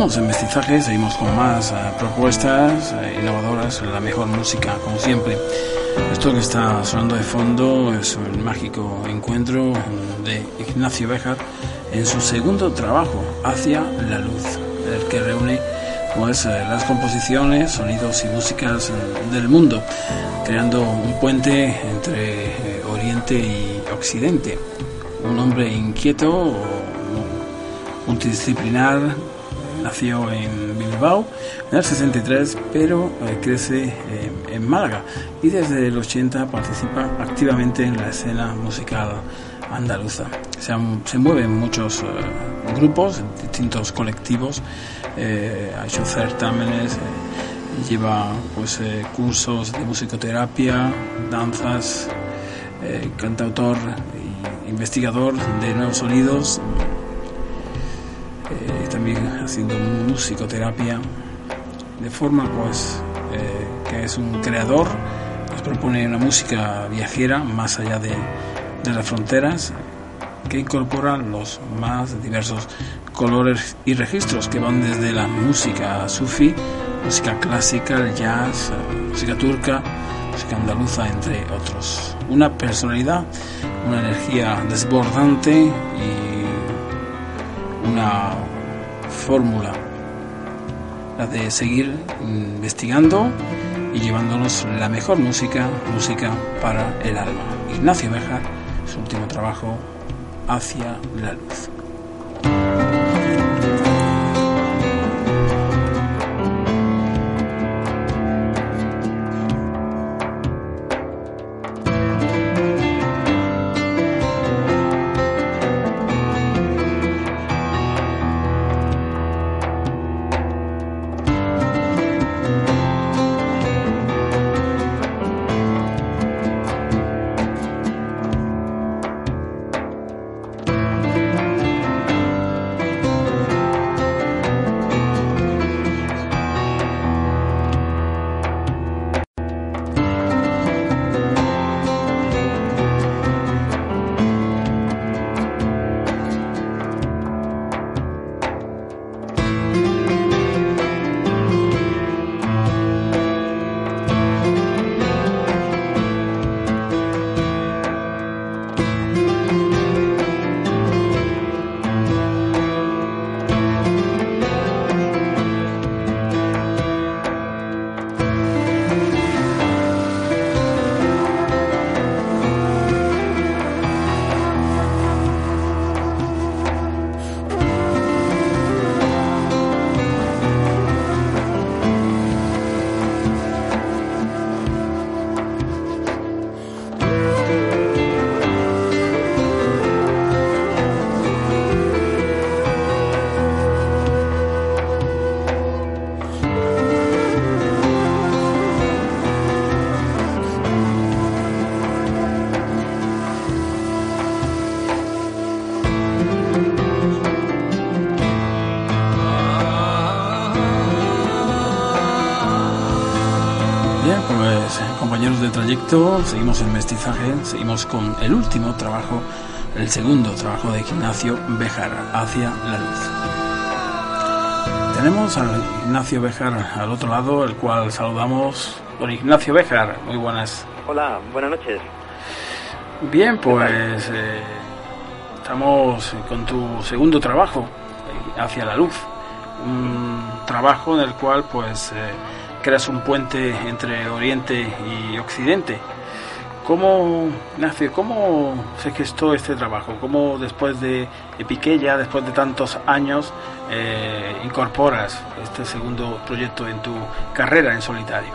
seguimos en mestizaje, seguimos con más propuestas innovadoras, la mejor música como siempre. Esto que está sonando de fondo es un mágico encuentro de Ignacio Béjar en su segundo trabajo, Hacia la Luz, el que reúne pues, las composiciones, sonidos y músicas del mundo, creando un puente entre eh, Oriente y Occidente. Un hombre inquieto, multidisciplinar, nació en Bilbao en el 63, pero eh, crece eh, en Málaga y desde el 80 participa activamente en la escena musical andaluza. Se, se mueven muchos uh, grupos, distintos colectivos, eh, ha hecho certámenes, eh, lleva pues eh, cursos de musicoterapia, danzas, cantautor e investigador de nuevos sonidos, también haciendo musicoterapia, de forma pues que es un creador, nos propone una música viajera más allá de de las fronteras que incorporan los más diversos colores y registros que van desde la música sufi, música clásica, el jazz, música turca, música andaluza, entre otros. Una personalidad, una energía desbordante y una fórmula, la de seguir investigando y llevándonos la mejor música, música para el alma. Ignacio Bejar su último trabajo, Hacia la Luz. Seguimos en mestizaje, seguimos con el último trabajo, el segundo trabajo de Ignacio Bejar, Hacia la Luz. Tenemos a Ignacio Bejar al otro lado, el cual saludamos. Don Ignacio Bejar, muy buenas. Hola, buenas noches. Bien, pues eh, estamos con tu segundo trabajo, Hacia la Luz. Un trabajo en el cual pues... Eh, creas un puente entre Oriente y Occidente. ¿Cómo nace, cómo se gestó este trabajo? ¿Cómo después de Epiqueya, después de tantos años, eh, incorporas este segundo proyecto en tu carrera en solitario?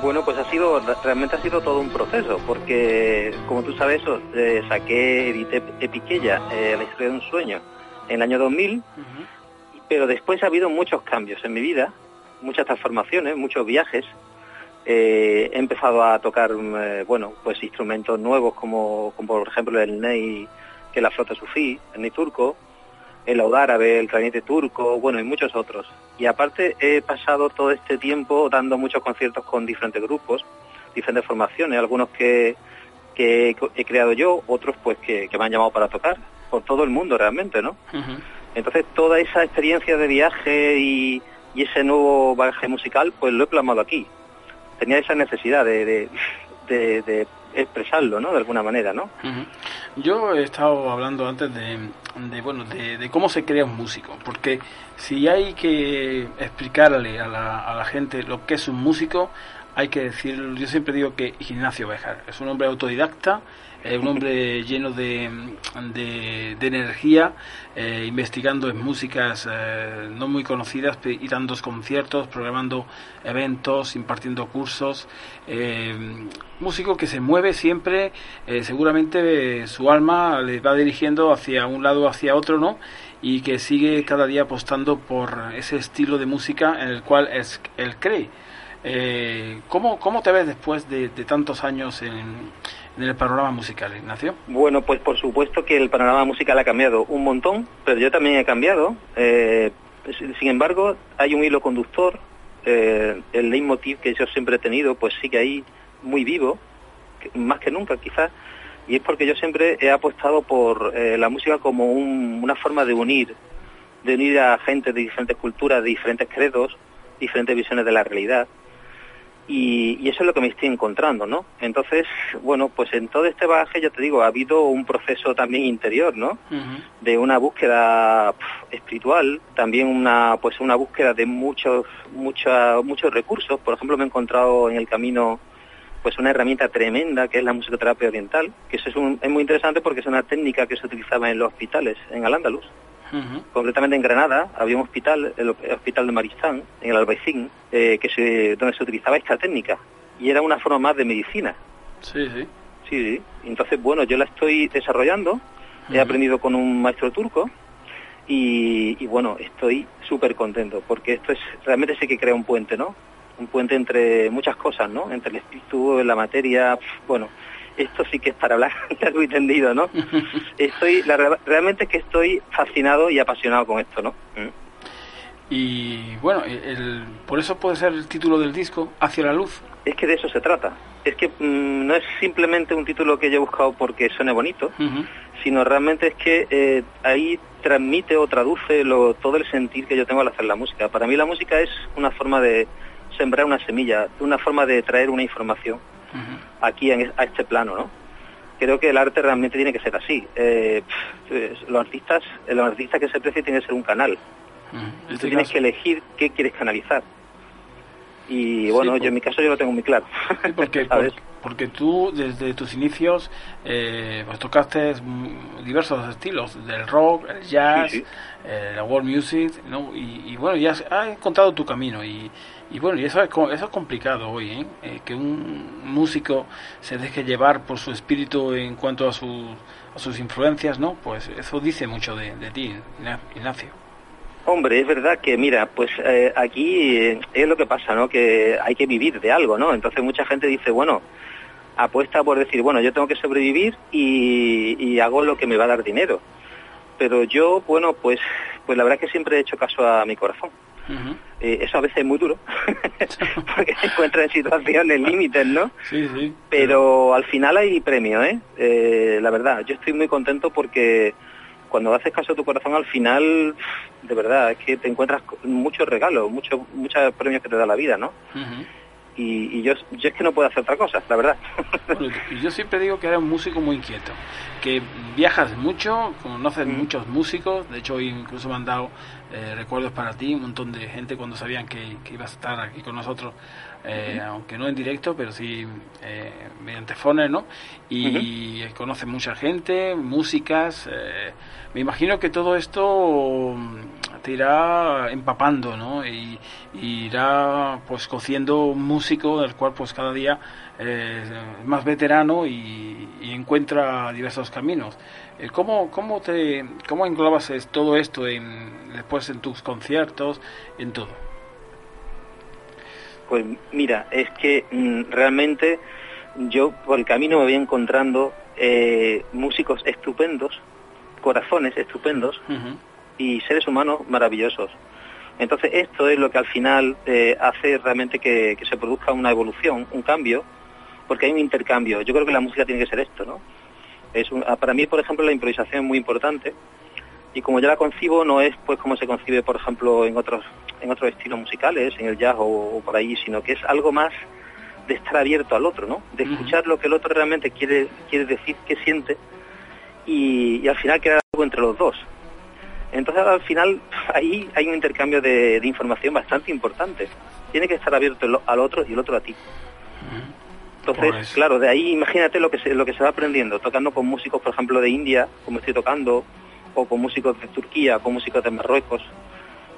Bueno, pues ha sido, realmente ha sido todo un proceso, porque como tú sabes, eh, saqué, edité Epiqueya, eh, la historia de un sueño, en el año 2000, pero después ha habido muchos cambios en mi vida, muchas transformaciones, muchos viajes. Eh, he empezado a tocar, eh, bueno, pues instrumentos nuevos como, como, por ejemplo el ney, que es la flota sufí, el ney turco, el laud árabe, el clarinete turco, bueno, y muchos otros. Y aparte he pasado todo este tiempo dando muchos conciertos con diferentes grupos, diferentes formaciones, algunos que, que he creado yo, otros pues que, me han llamado para tocar, por todo el mundo realmente, ¿no? Entonces toda esa experiencia de viaje y, ese nuevo bagaje musical, pues lo he plasmado aquí. Tenía esa necesidad de, de, expresarlo, ¿no? De alguna manera, ¿no? Yo he estado hablando antes de, bueno, de, cómo se crea un músico, porque si hay que explicarle a la, a la gente lo que es un músico, hay que decir, yo siempre digo que Ignacio Bejar es un hombre autodidacta, un hombre lleno de, de, energía, eh, investigando en músicas eh, no muy conocidas y dando conciertos, programando eventos, impartiendo cursos. Eh, músico que se mueve siempre, seguramente su alma le va dirigiendo hacia un lado o hacia otro, ¿no? Y que sigue cada día apostando por ese estilo de música en el cual es, él cree. ¿Cómo, ¿Cómo te ves después de, tantos años en, el panorama musical, Ignacio? Bueno, pues por supuesto que el panorama musical ha cambiado un montón, pero yo también he cambiado. Eh, sin embargo, hay un hilo conductor, eh, el leitmotiv que yo siempre he tenido, pues sigue ahí muy vivo, más que nunca quizás, y es porque yo siempre he apostado por eh, la música como una forma de unir, de unir a gente de diferentes culturas, de diferentes credos, diferentes visiones de la realidad y, eso es lo que me estoy encontrando, ¿no? Entonces, bueno, pues en todo este bagaje, ya te digo, ha habido un proceso también interior, ¿no? De una búsqueda espiritual, también una, pues una búsqueda de muchos, muchos, muchos recursos. Por ejemplo, me he encontrado en el camino pues una herramienta tremenda que es la musicoterapia oriental, que eso es, es muy interesante porque es una técnica que se utilizaba en los hospitales en Al-Ándalus Concretamente en Granada había un hospital, el hospital de Maristán, en el Albaicín, eh, que se, donde se utilizaba esta técnica. Y era una forma más de medicina. Sí, sí. Sí, sí. Entonces, bueno, yo la estoy desarrollando. He aprendido con un maestro turco. Y, bueno, estoy súper contento porque esto es realmente sí que crea un puente, ¿no? Un puente entre muchas cosas, ¿no? Entre el espíritu, la materia, bueno, esto sí que es para hablar largo y tendido, ¿no? Estoy, realmente es que estoy fascinado y apasionado con esto, ¿no? Mm. Y bueno, el, por eso puede ser el título del disco, Hacia la Luz. Es que de eso se trata. Es que mm, no es simplemente un título que yo he buscado porque suene bonito, sino realmente es que eh, ahí transmite o traduce lo, todo el sentir que yo tengo al hacer la música. Para mí la música es una forma de sembrar una semilla, una forma de traer una información aquí a este plano, ¿no? Creo que el arte realmente tiene que ser así. Eh, los artistas, los artistas que se precie tiene que ser un canal. Tú este tienes que elegir qué quieres canalizar. Y bueno, yo en mi caso yo lo tengo muy claro. porque, porque, tú desde tus inicios eh, pues tocaste diversos estilos, del rock, el jazz, eh, la world music, ¿no? y, y bueno, ya has encontrado tu camino y, y bueno, y eso es, eso es complicado hoy, ¿eh? ¿eh? que un músico se deje llevar por su espíritu en cuanto a, a sus influencias, ¿no? Pues eso dice mucho de, ti, Ignacio. Hombre, es verdad que, mira, pues eh, aquí eh, es lo que pasa, ¿no? Que hay que vivir de algo, ¿no? Entonces mucha gente dice, bueno, apuesta por decir, bueno, yo tengo que sobrevivir y, y hago lo que me va a dar dinero. Pero yo, bueno, pues, pues la verdad es que siempre he hecho caso a mi corazón. Eh, eso a veces es muy duro, porque se encuentra en situaciones límites, ¿no? Sí, sí. Pero al final hay premio, ¿eh? ¿eh? La verdad, yo estoy muy contento porque cuando haces caso a tu corazón al final, de verdad, es que te encuentras muchos regalos, muchos muchos premios que te da la vida, ¿no? Y, yo, yo es que no puedo hacer otra cosa, la verdad. yo siempre digo que eres un músico muy inquieto, que viajas mucho, conoces mm. muchos músicos, de hecho hoy incluso me han dado eh, recuerdos para ti, un montón de gente cuando sabían que, que ibas a estar aquí con nosotros, eh, aunque no en directo, pero sí eh, mediante fones, ¿no? Y conoces mucha gente, músicas, me imagino que todo esto te irá empapando, ¿no? Y, irá pues cociendo un músico del cual pues cada día eh, es más veterano y, encuentra diversos caminos. Eh, ¿Cómo, cómo, te, cómo englobas todo esto en, después en tus conciertos, en todo? Pues mira, es que mm, realmente yo por el camino me voy encontrando eh, músicos estupendos, corazones estupendos, y seres humanos maravillosos. Entonces esto es lo que al final eh, hace realmente que, se produzca una evolución, un cambio, porque hay un intercambio. Yo creo que la música tiene que ser esto, ¿no? Es ah, para mí, por ejemplo, la improvisación es muy importante. y como yo la concibo no es pues como se concibe por ejemplo en otros en otros estilos musicales en el jazz o, por ahí sino que es algo más de estar abierto al otro no de escuchar lo que el otro realmente quiere quiere decir que siente y, al final queda algo entre los dos entonces al final ahí hay un intercambio de, información bastante importante. Tiene que estar abierto al otro y el otro a ti. Entonces, pues claro, de ahí imagínate lo que se, lo que se va aprendiendo, tocando con músicos, por ejemplo, de India, como estoy tocando, o con músicos de Turquía, con músicos de Marruecos,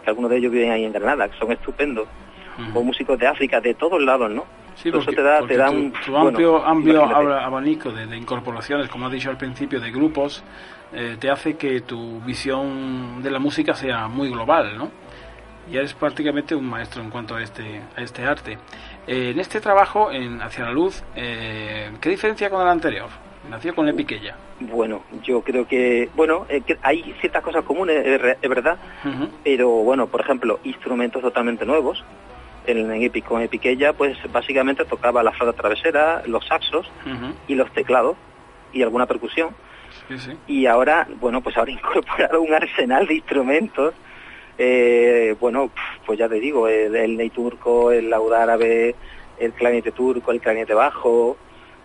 que algunos de ellos viven ahí en Granada, que son estupendos, o músicos de África, de todos lados, ¿no? Sí, porque, eso te da, te da un tu amplio, amplio abanico de, incorporaciones, como has dicho al principio, de grupos, eh, te hace que tu visión de la música sea muy global, ¿no? Y eres prácticamente un maestro en cuanto a este, a este arte. Eh, en este trabajo, en Hacia la Luz, eh, ¿qué diferencia con el anterior? Nació con Epiquella. Bueno, yo creo que, bueno, eh, hay ciertas cosas comunes, es, verdad, pero bueno, por ejemplo, instrumentos totalmente nuevos. En, en Epic, con Epiquella, pues básicamente tocaba la flauta travesera, los saxos y los teclados y alguna percusión. Y ahora, bueno, pues ahora incorporado un arsenal de instrumentos. Eh, bueno, pues ya te digo, el, el ney turco, el laúd árabe, el clarinete turco, el clarinete bajo,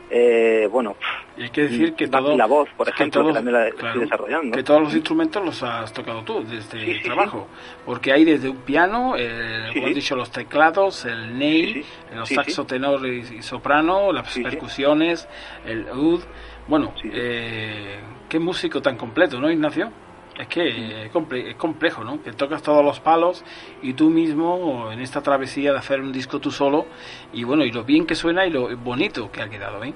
eh, bueno, y hay que decir que todo, la voz, por ejemplo, que, también la estoy desarrollando. Que todos los instrumentos los has tocado tú desde el trabajo, porque hay desde un piano, eh, como dicho, los teclados, el ney, los saxo, tenor y, soprano, las percusiones, el ud. Bueno, eh, qué músico tan completo, ¿no, Ignacio? Es que es, complejo, ¿no? Que tocas todos los palos y tú mismo en esta travesía de hacer un disco tú solo y bueno, y lo bien que suena y lo bonito que ha quedado, ¿eh?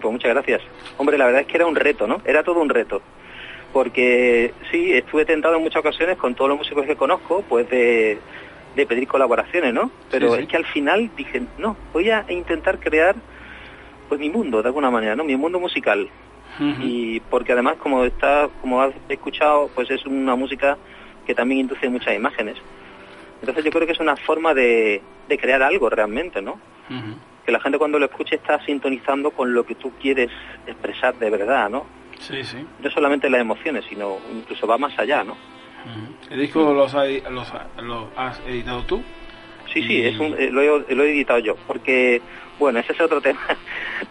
pues muchas gracias. Hombre, la verdad es que era un reto, ¿no? Era todo un reto. Porque sí, estuve tentado en muchas ocasiones con todos los músicos que conozco, pues de, pedir colaboraciones, ¿no? Pero es que al final dije, no, voy a intentar crear pues mi mundo de alguna manera, ¿no? Mi mundo musical y porque además como está como has escuchado pues es una música que también induce muchas imágenes. Entonces yo creo que es una forma de, crear algo realmente no que la gente cuando lo escuche está sintonizando con lo que tú quieres expresar de verdad no sí sí. No solamente las emociones sino incluso va más allá no el disco los, has editado tú sí sí es eh, lo, he, lo he editado yo porque bueno, ese es otro tema,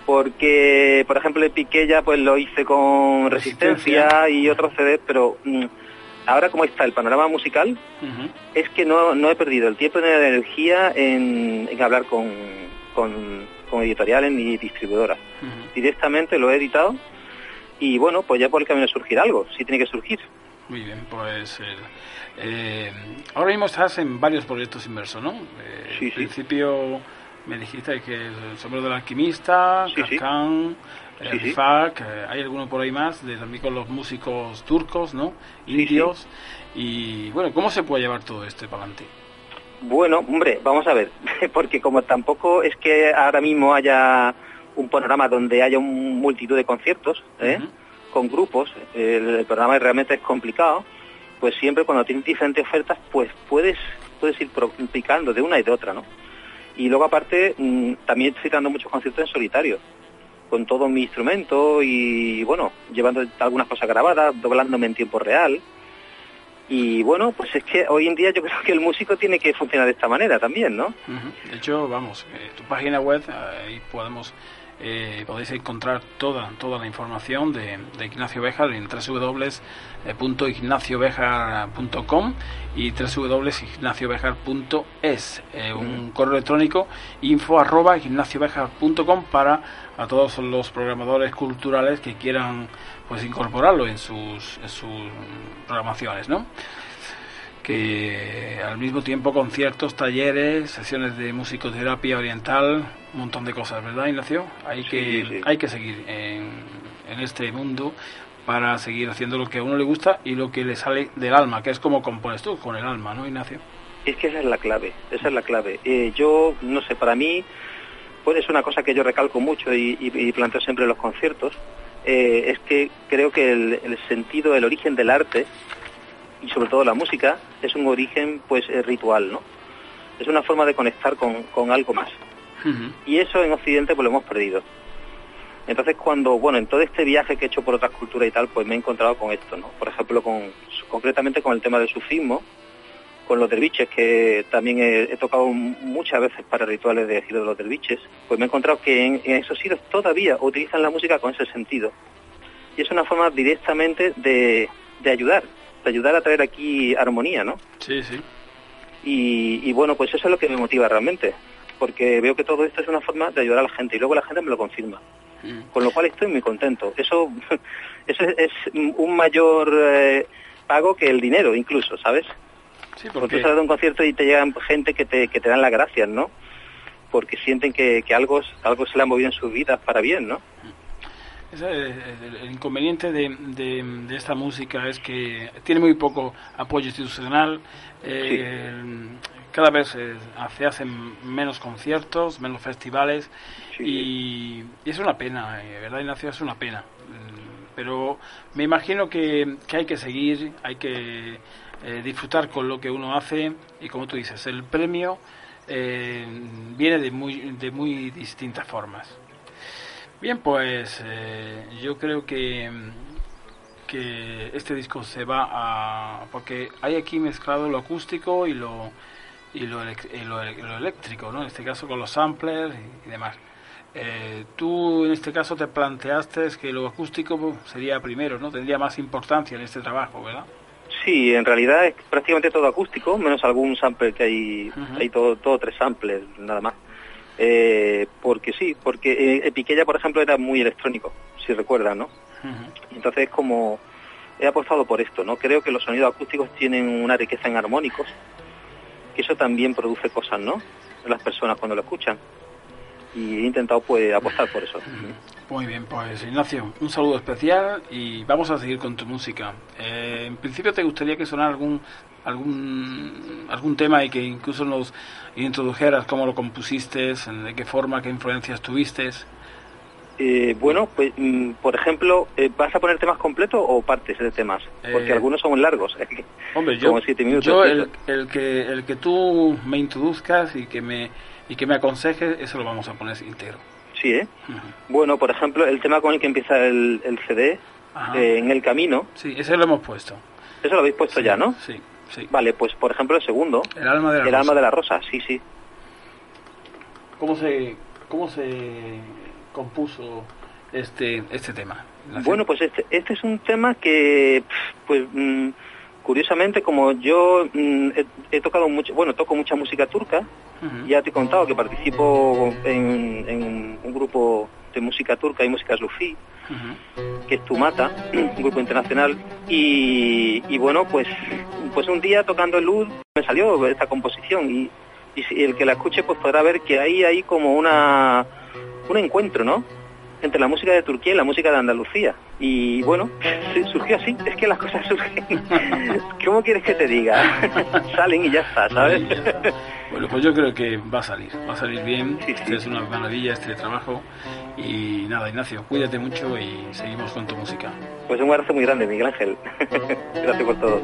porque, por ejemplo, el Piqué pues lo hice con Resistencia, y otros CDs, pero mm, ahora como está el panorama musical, es que no, no he perdido el tiempo ni la energía en, hablar con, con, editoriales ni distribuidoras. Directamente lo he editado y bueno, pues ya por el camino surgir algo, si tiene que surgir. Muy bien, pues eh, ahora mismo estás en varios proyectos inmersos, ¿no? Eh, sí, principio me dijiste que el sombrero del alquimista, sí, Kafkan, eh, hay alguno por ahí más, de, también con los músicos turcos, ¿no? Indios. Y bueno, ¿cómo se puede llevar todo esto para adelante? Bueno, hombre, vamos a ver, porque como tampoco es que ahora mismo haya un panorama donde haya un multitud de conciertos, ¿eh? Con grupos, el, programa realmente es complicado, pues siempre cuando tienes diferentes ofertas, pues puedes, puedes ir picando de una y de otra, ¿no? Y luego aparte mm, también estoy dando muchos conciertos en solitario, con todo mi instrumento y bueno, llevando algunas cosas grabadas, doblándome en tiempo real. Y bueno, pues es que hoy en día yo creo que el músico tiene que funcionar de esta manera también, ¿no? De hecho, vamos, eh, tu página web, ahí podemos eh, podéis encontrar toda, toda la información de, Ignacio Bejar en www.ignaciobejar.com y www.ignaciobejar.es, eh, un correo electrónico info arroba ignaciobejar.com para a todos los programadores culturales que quieran pues incorporarlo en sus, en sus programaciones, ¿no? Que al mismo tiempo conciertos, talleres, sesiones de musicoterapia oriental, un montón de cosas, ¿verdad, Ignacio? Hay que, hay que seguir en, en, este mundo para seguir haciendo lo que a uno le gusta y lo que le sale del alma, que es como compones tú, con el alma, ¿no, Ignacio? Es que esa es la clave, esa es la clave. Eh, yo, no sé, para mí, pues es una cosa que yo recalco mucho y, y, planteo siempre en los conciertos, eh, es que creo que el, el sentido, el origen del arte y sobre todo la música es un origen pues eh, ritual, ¿no? Es una forma de conectar con, algo más. Y eso en Occidente pues lo hemos perdido. Entonces cuando, bueno, en todo este viaje que he hecho por otras culturas y tal, pues me he encontrado con esto, ¿no? Por ejemplo, con, concretamente con el tema del sufismo, con los derviches, que también he, tocado muchas veces para rituales de giro de los derviches, pues me he encontrado que en, esos giros todavía utilizan la música con ese sentido. Y es una forma directamente de, de ayudar, de ayudar a traer aquí armonía, ¿no? Sí, sí. Y, bueno, pues eso es lo que me motiva realmente, porque veo que todo esto es una forma de ayudar a la gente y luego la gente me lo confirma. Mm. Con lo cual estoy muy contento. Eso, eso es, un mayor eh, pago que el dinero incluso, ¿sabes? Sí, porque... tú sales de un concierto y te llegan gente que te, que te dan las gracias, ¿no? Porque sienten que, que algo, algo se le ha movido en sus vidas para bien, ¿no? El, inconveniente de, de, esta música es que tiene muy poco apoyo institucional. Eh, cada vez se hacen menos conciertos, menos festivales y, es una pena, eh, ¿verdad, Ignacio? Es una pena. Pero me imagino que, que hay que seguir, hay que eh, disfrutar con lo que uno hace y como tú dices, el premio eh, viene de muy, de muy distintas formas. Bien, pues eh, yo creo que, que este disco se va a... porque hay aquí mezclado lo acústico y lo, y lo, eléctrico, ¿no? En este caso con los samplers y, demás. tú en este caso te planteaste que lo acústico sería primero, ¿no? Tendría más importancia en este trabajo, ¿verdad? Sí, en realidad es prácticamente todo acústico, menos algún sample que hay, hay todo, todo tres samples, nada más. Eh, porque sí, porque eh, Piquella, por ejemplo, era muy electrónico, si recuerdas, ¿no? Entonces, como he apostado por esto, ¿no? Creo que los sonidos acústicos tienen una riqueza en armónicos, que eso también produce cosas, ¿no? En las personas cuando lo escuchan. Y he intentado, pues, apostar por eso. Muy bien, pues Ignacio, un saludo especial y vamos a seguir con tu música. Eh, en principio, ¿te gustaría que sonara algún algún algún tema y que incluso nos introdujeras cómo lo compusiste, de qué forma, qué influencias tuviste? Eh, bueno, pues mm, por ejemplo, eh, ¿vas a poner temas completos o partes de temas? Porque algunos son largos. Hombre, yo, yo el, el, que el que tú me introduzcas y que me y que me aconsejes, eso lo vamos a poner íntegro. Sí, ¿eh? Bueno, por ejemplo, el tema con el que empieza el, el CD, eh, En el Camino. Sí, ese lo hemos puesto. Eso lo habéis puesto ya, ¿no? Sí, sí. Vale, pues por ejemplo el segundo. El alma de la el rosa. alma de la rosa, sí, sí. ¿Cómo se, cómo se compuso este, este tema? Bueno, pues este, este es un tema que, pues... Mm, curiosamente, como yo mm, he, tocado mucho, bueno, toco mucha música turca, ya te he contado que participo en, un grupo de música turca y música sufí, que es Tumata, un grupo internacional, y, bueno, pues, pues un día tocando el luz me salió esta composición y, y el que la escuche pues podrá ver que ahí hay como una un encuentro, ¿no? Entre la música de Turquía y la música de Andalucía. Y bueno, surgió así, es que las cosas surgen. ¿Cómo quieres que te diga? Salen y ya está, ¿sabes? Bueno, pues yo creo que va a salir, va a salir bien, es una maravilla este trabajo. Y nada, Ignacio, cuídate mucho y seguimos con tu música. Pues un abrazo muy grande, Miguel Ángel. Gracias por todo.